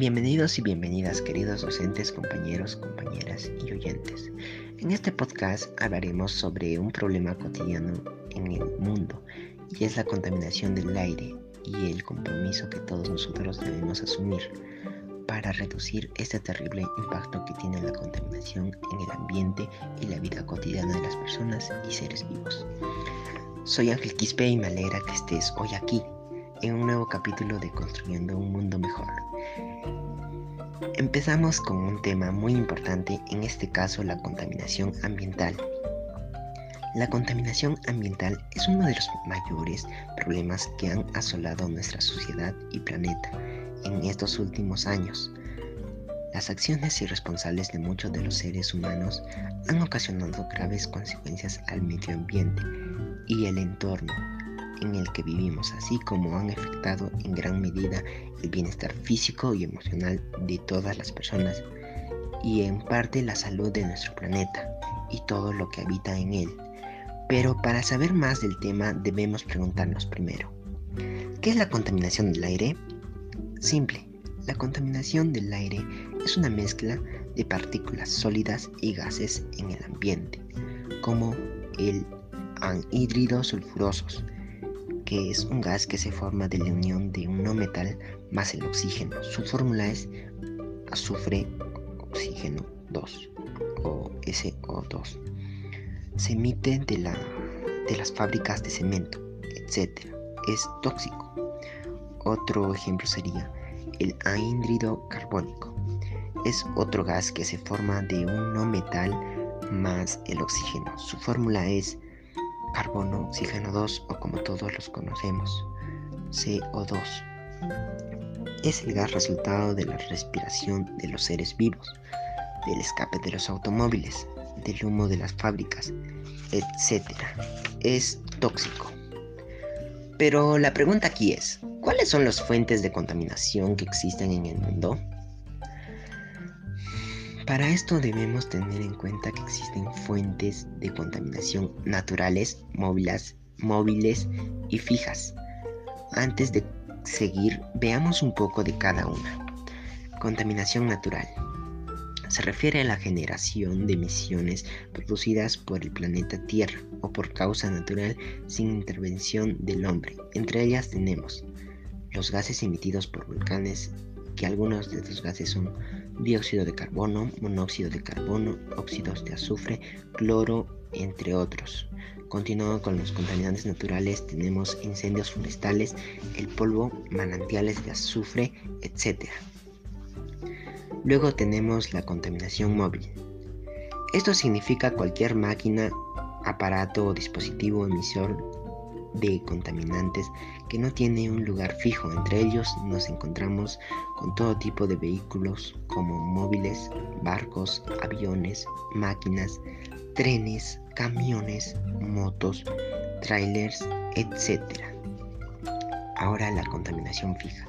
Bienvenidos y bienvenidas queridos docentes, compañeros, compañeras y oyentes. En este podcast hablaremos sobre un problema cotidiano en el mundo y es la contaminación del aire y el compromiso que todos nosotros debemos asumir para reducir este terrible impacto que tiene la contaminación en el ambiente y la vida cotidiana de las personas y seres vivos. Soy Ángel Quispe y me alegra que estés hoy aquí en un nuevo capítulo de Construyendo un Mundo Mejor. Empezamos con un tema muy importante, en este caso la contaminación ambiental. La contaminación ambiental es uno de los mayores problemas que han asolado nuestra sociedad y planeta en estos últimos años. Las acciones irresponsables de muchos de los seres humanos han ocasionado graves consecuencias al medio ambiente y el entorno en el que vivimos, así como han afectado en gran medida el bienestar físico y emocional de todas las personas y en parte la salud de nuestro planeta y todo lo que habita en él. Pero para saber más del tema debemos preguntarnos primero, ¿qué es la contaminación del aire? Simple, la contaminación del aire es una mezcla de partículas sólidas y gases en el ambiente, como el anhídridos sulfurosos, que es un gas que se forma de la unión de un no metal más el oxígeno. Su fórmula es azufre oxígeno 2 o SO2. Se emite de, la, de las fábricas de cemento, etc. Es tóxico. Otro ejemplo sería el anhídrido carbónico. Es otro gas que se forma de un no metal más el oxígeno. Su fórmula es carbono, oxígeno 2 o como todos los conocemos, CO2. Es el gas resultado de la respiración de los seres vivos, del escape de los automóviles, del humo de las fábricas, etc. Es tóxico. Pero la pregunta aquí es, ¿cuáles son las fuentes de contaminación que existen en el mundo? Para esto debemos tener en cuenta que existen fuentes de contaminación naturales, móviles, móviles y fijas. Antes de seguir, veamos un poco de cada una. Contaminación natural. Se refiere a la generación de emisiones producidas por el planeta Tierra o por causa natural sin intervención del hombre. Entre ellas tenemos los gases emitidos por volcanes, que algunos de estos gases son dióxido de carbono, monóxido de carbono, óxidos de azufre, cloro, entre otros. Continuando con los contaminantes naturales, tenemos incendios forestales, el polvo, manantiales de azufre, etc. Luego tenemos la contaminación móvil. Esto significa cualquier máquina, aparato o dispositivo emisor de contaminantes que no tiene un lugar fijo. Entre ellos nos encontramos con todo tipo de vehículos como móviles, barcos, aviones, máquinas, trenes, camiones, motos, trailers, etc. Ahora la contaminación fija.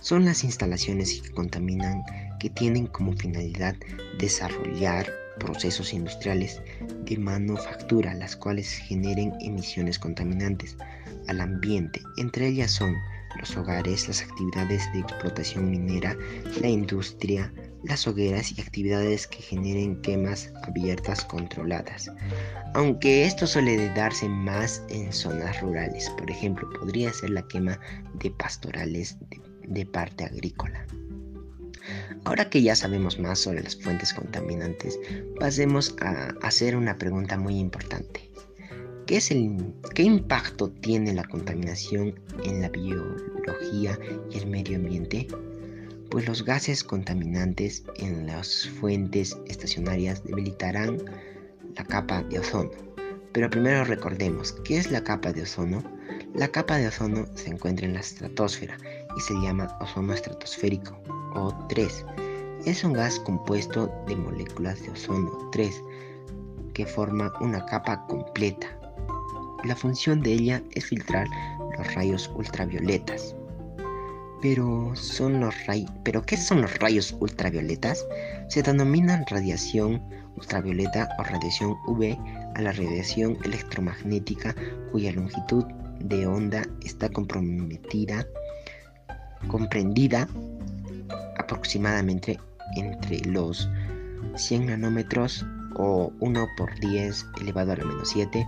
Son las instalaciones que contaminan que tienen como finalidad desarrollar procesos industriales de manufactura, las cuales generen emisiones contaminantes al ambiente. Entre ellas son los hogares, las actividades de explotación minera, la industria, las hogueras y actividades que generen quemas abiertas controladas. Aunque esto suele darse más en zonas rurales, por ejemplo, podría ser la quema de pastorales de, de parte agrícola. Ahora que ya sabemos más sobre las fuentes contaminantes, pasemos a hacer una pregunta muy importante. ¿Qué, es el, ¿Qué impacto tiene la contaminación en la biología y el medio ambiente? Pues los gases contaminantes en las fuentes estacionarias debilitarán la capa de ozono. Pero primero recordemos, ¿qué es la capa de ozono? La capa de ozono se encuentra en la estratosfera y se llama ozono estratosférico o3. Es un gas compuesto de moléculas de ozono 3 que forma una capa completa. La función de ella es filtrar los rayos ultravioletas. Pero, son los ¿Pero qué son los rayos ultravioletas? Se denominan radiación ultravioleta o radiación UV a la radiación electromagnética cuya longitud de onda está comprometida, comprendida aproximadamente entre los 100 nanómetros o 1 por 10 elevado a la menos 7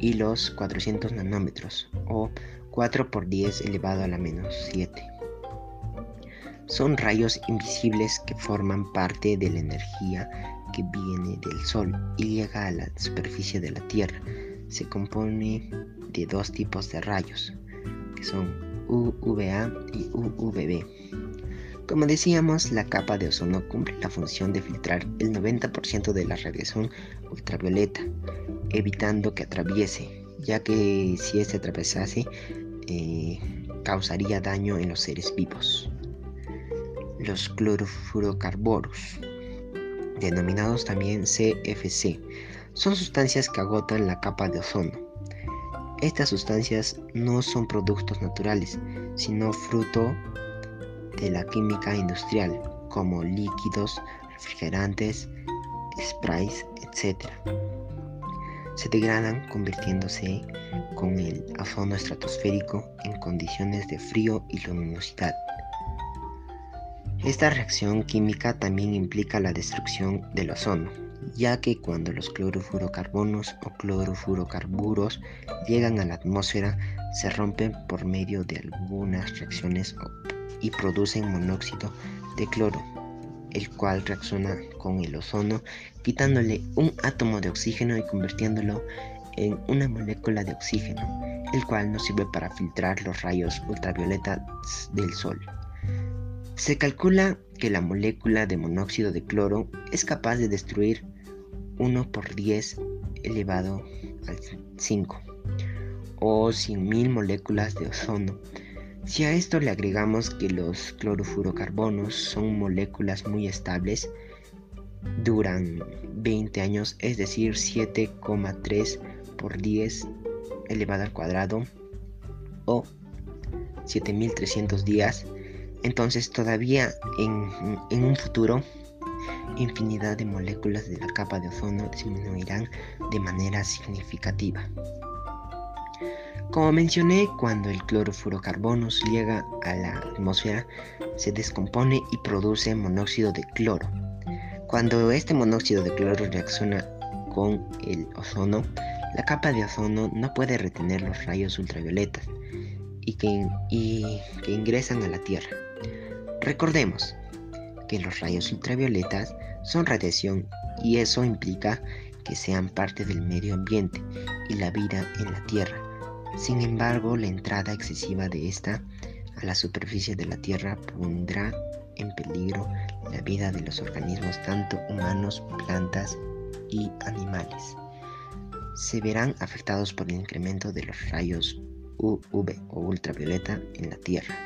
y los 400 nanómetros o 4 por 10 elevado a la menos 7. Son rayos invisibles que forman parte de la energía que viene del Sol y llega a la superficie de la Tierra. Se compone de dos tipos de rayos, que son UVA y UVB. Como decíamos, la capa de ozono cumple la función de filtrar el 90% de la radiación ultravioleta, evitando que atraviese, ya que si este atravesase eh, causaría daño en los seres vivos. Los clorofurocarboros, denominados también CFC, son sustancias que agotan la capa de ozono. Estas sustancias no son productos naturales, sino fruto de la química industrial, como líquidos, refrigerantes, sprays, etc. Se degradan convirtiéndose con el ozono estratosférico en condiciones de frío y luminosidad. Esta reacción química también implica la destrucción del ozono, ya que cuando los clorofurocarbonos o clorofurocarburos llegan a la atmósfera se rompen por medio de algunas reacciones y producen monóxido de cloro, el cual reacciona con el ozono quitándole un átomo de oxígeno y convirtiéndolo en una molécula de oxígeno, el cual nos sirve para filtrar los rayos ultravioletas del Sol. Se calcula que la molécula de monóxido de cloro es capaz de destruir 1 por 10 elevado al 5 o 100.000 moléculas de ozono. Si a esto le agregamos que los clorofurocarbonos son moléculas muy estables, duran 20 años, es decir, 7,3 por 10 elevado al cuadrado o 7300 días, entonces todavía en, en un futuro infinidad de moléculas de la capa de ozono disminuirán de manera significativa. Como mencioné, cuando el clorofurocarbonos llega a la atmósfera, se descompone y produce monóxido de cloro. Cuando este monóxido de cloro reacciona con el ozono, la capa de ozono no puede retener los rayos ultravioletas y que, y que ingresan a la Tierra. Recordemos que los rayos ultravioletas son radiación y eso implica que sean parte del medio ambiente y la vida en la Tierra sin embargo, la entrada excesiva de esta a la superficie de la Tierra pondrá en peligro la vida de los organismos tanto humanos, plantas y animales. Se verán afectados por el incremento de los rayos UV o ultravioleta en la Tierra,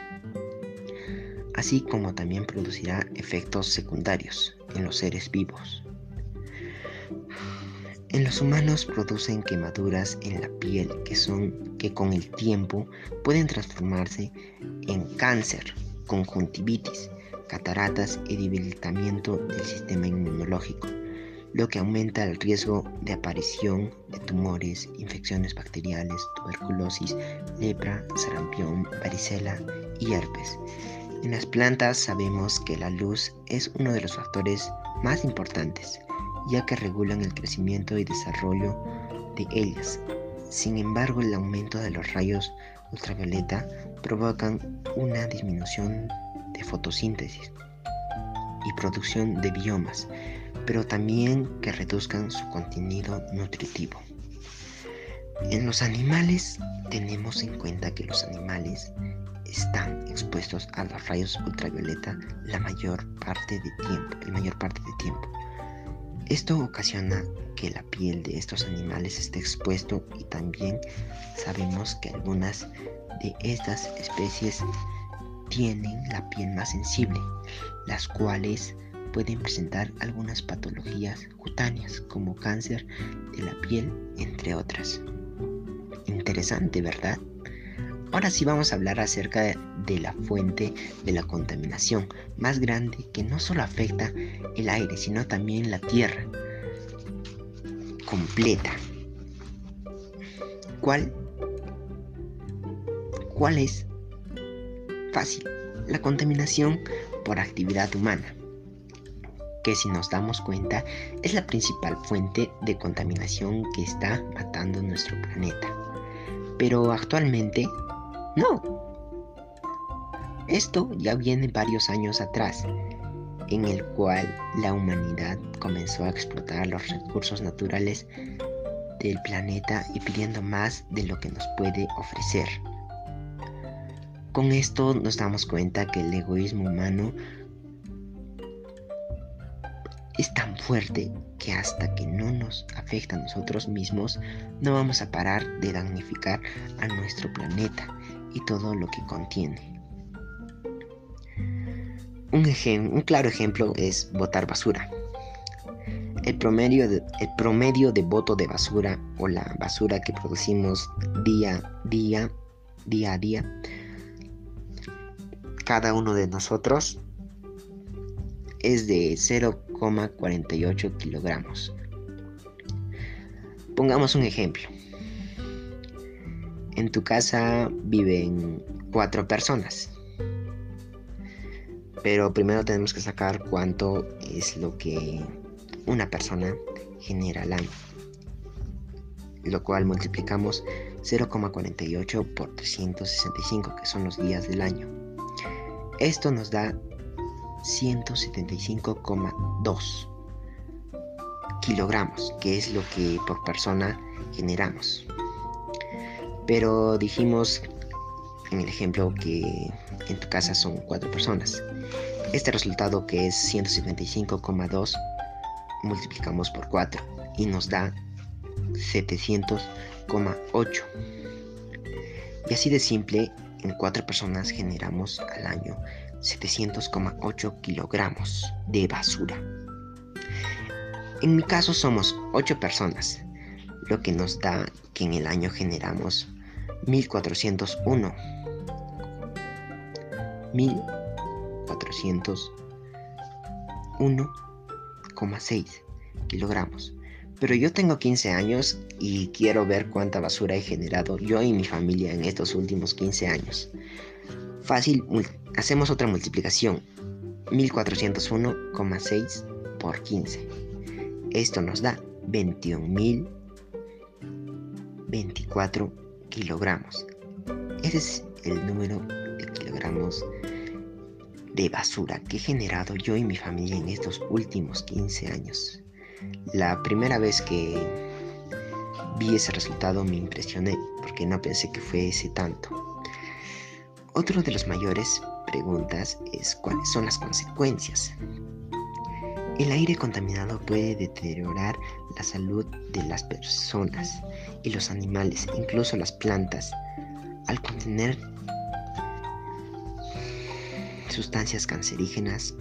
así como también producirá efectos secundarios en los seres vivos. En los humanos producen quemaduras en la piel que son que con el tiempo pueden transformarse en cáncer, conjuntivitis, cataratas y debilitamiento del sistema inmunológico, lo que aumenta el riesgo de aparición de tumores, infecciones bacteriales, tuberculosis, lepra, sarampión, varicela y herpes. En las plantas sabemos que la luz es uno de los factores más importantes ya que regulan el crecimiento y desarrollo de ellas. Sin embargo, el aumento de los rayos ultravioleta provocan una disminución de fotosíntesis y producción de biomas, pero también que reduzcan su contenido nutritivo. En los animales tenemos en cuenta que los animales están expuestos a los rayos ultravioleta la mayor parte de tiempo, mayor parte de tiempo. Esto ocasiona que la piel de estos animales esté expuesto y también sabemos que algunas de estas especies tienen la piel más sensible, las cuales pueden presentar algunas patologías cutáneas como cáncer de la piel, entre otras. Interesante, ¿verdad? Ahora sí vamos a hablar acerca de la fuente de la contaminación más grande que no solo afecta el aire, sino también la tierra completa. ¿Cuál? ¿Cuál es? Fácil. La contaminación por por actividad humana, que si nos damos cuenta es la principal fuente de contaminación que está matando nuestro planeta. Pero actualmente, no. Esto ya viene varios años atrás, en el cual la humanidad comenzó a explotar los recursos naturales del planeta y pidiendo más de lo que nos puede ofrecer. Con esto nos damos cuenta que el egoísmo humano es tan fuerte que hasta que no nos afecta a nosotros mismos, no vamos a parar de damnificar a nuestro planeta y todo lo que contiene. Un, un claro ejemplo es botar basura. El promedio, de, el promedio de voto de basura o la basura que producimos día, día, día a día cada uno de nosotros es de 0,48 kilogramos. Pongamos un ejemplo. En tu casa viven cuatro personas. Pero primero tenemos que sacar cuánto es lo que una persona genera al año. Lo cual multiplicamos 0,48 por 365, que son los días del año. Esto nos da 175,2 kilogramos, que es lo que por persona generamos. Pero dijimos en el ejemplo que en tu casa son cuatro personas. Este resultado que es 175,2 multiplicamos por 4 y nos da 700,8. Y así de simple en cuatro personas generamos al año 700,8 kilogramos de basura. En mi caso somos 8 personas, lo que nos da que en el año generamos 1401. 1401,6 kilogramos. Pero yo tengo 15 años y quiero ver cuánta basura he generado yo y mi familia en estos últimos 15 años. Fácil, hacemos otra multiplicación. 1401,6 por 15. Esto nos da 21.024 kilogramos. Ese es el número de kilogramos de basura que he generado yo y mi familia en estos últimos 15 años. La primera vez que vi ese resultado me impresioné porque no pensé que fuese tanto. Otro de las mayores preguntas es cuáles son las consecuencias. El aire contaminado puede deteriorar la salud de las personas y los animales, incluso las plantas, al contener sustancias cancerígenas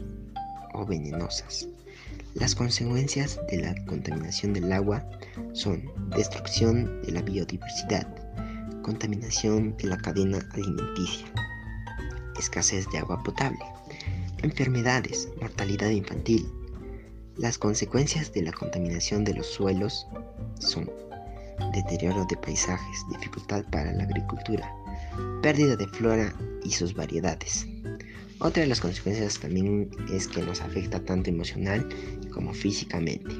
o venenosas. Las consecuencias de la contaminación del agua son destrucción de la biodiversidad, contaminación de la cadena alimenticia, escasez de agua potable, enfermedades, mortalidad infantil. Las consecuencias de la contaminación de los suelos son deterioro de paisajes, dificultad para la agricultura, pérdida de flora y sus variedades. Otra de las consecuencias también es que nos afecta tanto emocional como físicamente.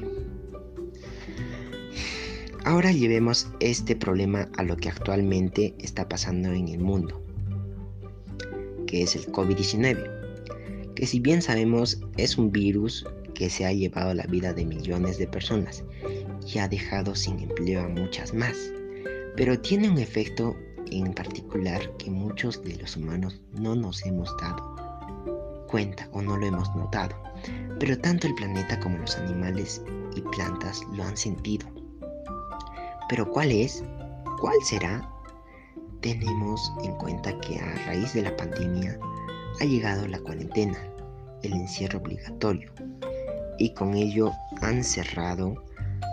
Ahora llevemos este problema a lo que actualmente está pasando en el mundo, que es el COVID-19, que si bien sabemos es un virus que se ha llevado la vida de millones de personas y ha dejado sin empleo a muchas más, pero tiene un efecto en particular que muchos de los humanos no nos hemos dado cuenta o no lo hemos notado, pero tanto el planeta como los animales y plantas lo han sentido. Pero ¿cuál es? ¿Cuál será? Tenemos en cuenta que a raíz de la pandemia ha llegado la cuarentena, el encierro obligatorio, y con ello han cerrado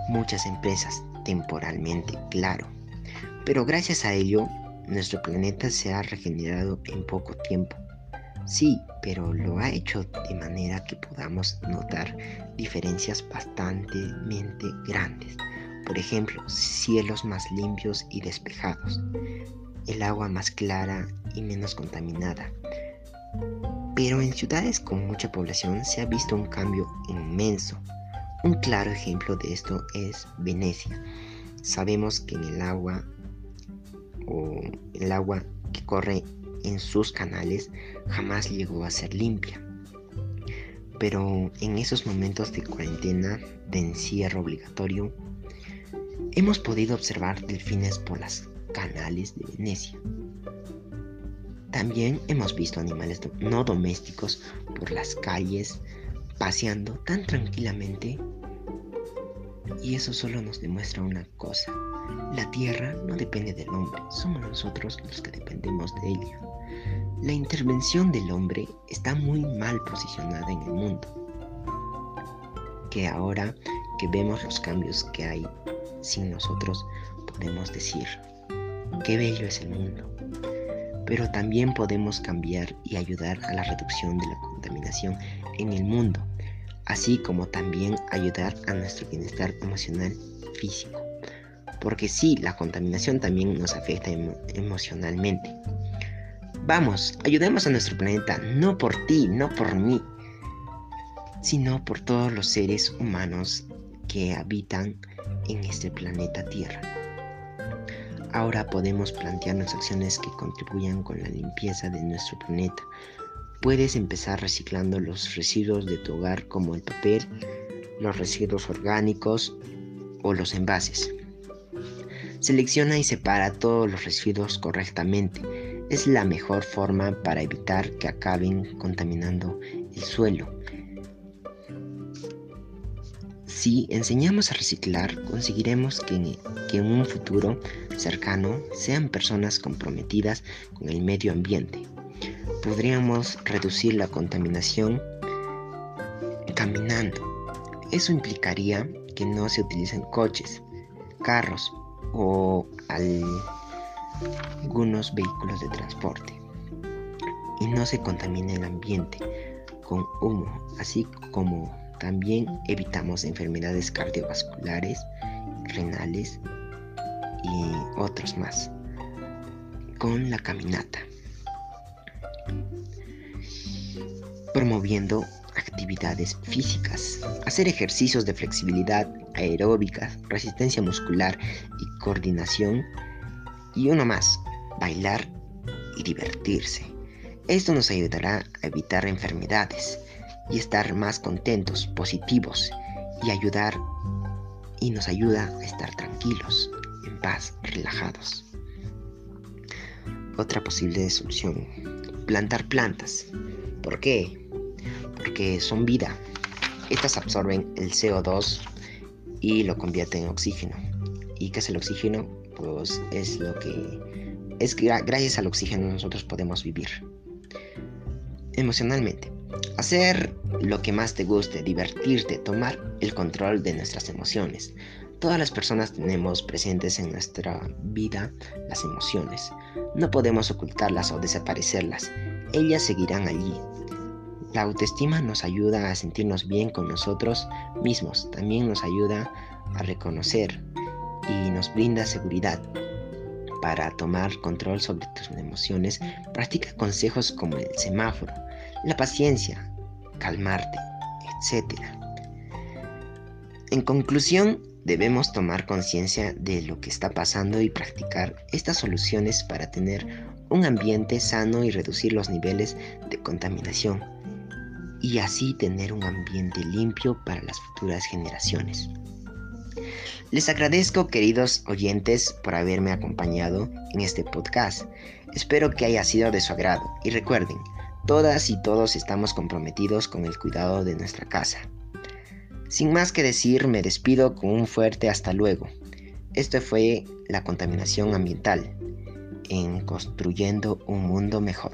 muchas empresas temporalmente, claro. Pero gracias a ello, nuestro planeta se ha regenerado en poco tiempo Sí, pero lo ha hecho de manera que podamos notar diferencias bastante grandes. Por ejemplo, cielos más limpios y despejados, el agua más clara y menos contaminada, Pero en ciudades con mucha población se ha visto un cambio inmenso. Un claro ejemplo de esto es Venecia. Sabemos que en el agua o el agua que corre en sus canales jamás llegó a ser limpia. Pero en esos momentos de cuarentena, de encierro obligatorio, hemos podido observar delfines por las canales de Venecia. También hemos visto animales no domésticos por las calles paseando tan tranquilamente y eso solo nos demuestra una cosa. La tierra no depende del hombre, somos nosotros los que dependemos de ella. La intervención del hombre está muy mal posicionada en el mundo. Que ahora que vemos los cambios que hay sin nosotros, podemos decir, qué bello es el mundo. Pero también podemos cambiar y ayudar a la reducción de la contaminación en el mundo así como también ayudar a nuestro bienestar emocional físico. Porque sí, la contaminación también nos afecta emocionalmente. Vamos, ayudemos a nuestro planeta, no por ti, no por mí, sino por todos los seres humanos que habitan en este planeta Tierra. Ahora podemos plantearnos acciones que contribuyan con la limpieza de nuestro planeta, Puedes empezar reciclando los residuos de tu hogar como el papel, los residuos orgánicos o los envases. Selecciona y separa todos los residuos correctamente. Es la mejor forma para evitar que acaben contaminando el suelo. Si enseñamos a reciclar, conseguiremos que, en un futuro cercano sean personas comprometidas con el medio ambiente podríamos reducir la contaminación caminando. Eso implicaría que no se utilicen coches, carros o algunos vehículos de transporte y no se contamine el ambiente con humo, así como también evitamos enfermedades cardiovasculares, renales y otros más con la caminata. promoviendo actividades físicas, hacer ejercicios de flexibilidad aeróbica, resistencia muscular y coordinación. Y uno más, bailar y divertirse. Esto nos ayudará a evitar enfermedades y estar más contentos, positivos y ayudar y nos ayuda a estar tranquilos, en paz, relajados. Otra posible solución, plantar plantas. ¿Por qué? Porque son vida. Estas absorben el CO2 y lo convierten en oxígeno. ¿Y qué es el oxígeno? Pues es lo que es gracias al oxígeno nosotros podemos vivir. Emocionalmente. Hacer lo que más te guste, divertirte, tomar el control de nuestras emociones. Todas las personas tenemos presentes en nuestra vida las emociones. No podemos ocultarlas o desaparecerlas. Ellas seguirán allí, la autoestima nos ayuda a sentirnos bien con nosotros mismos, también nos ayuda a reconocer y nos brinda seguridad. Para tomar control sobre tus emociones, practica consejos como el semáforo, la paciencia, calmarte, etc. En conclusión, debemos tomar conciencia de lo que está pasando y practicar estas soluciones para tener un ambiente sano y reducir los niveles de contaminación y así tener un ambiente limpio para las futuras generaciones. Les agradezco queridos oyentes por haberme acompañado en este podcast. Espero que haya sido de su agrado y recuerden, todas y todos estamos comprometidos con el cuidado de nuestra casa. Sin más que decir, me despido con un fuerte hasta luego. Esto fue la contaminación ambiental en construyendo un mundo mejor.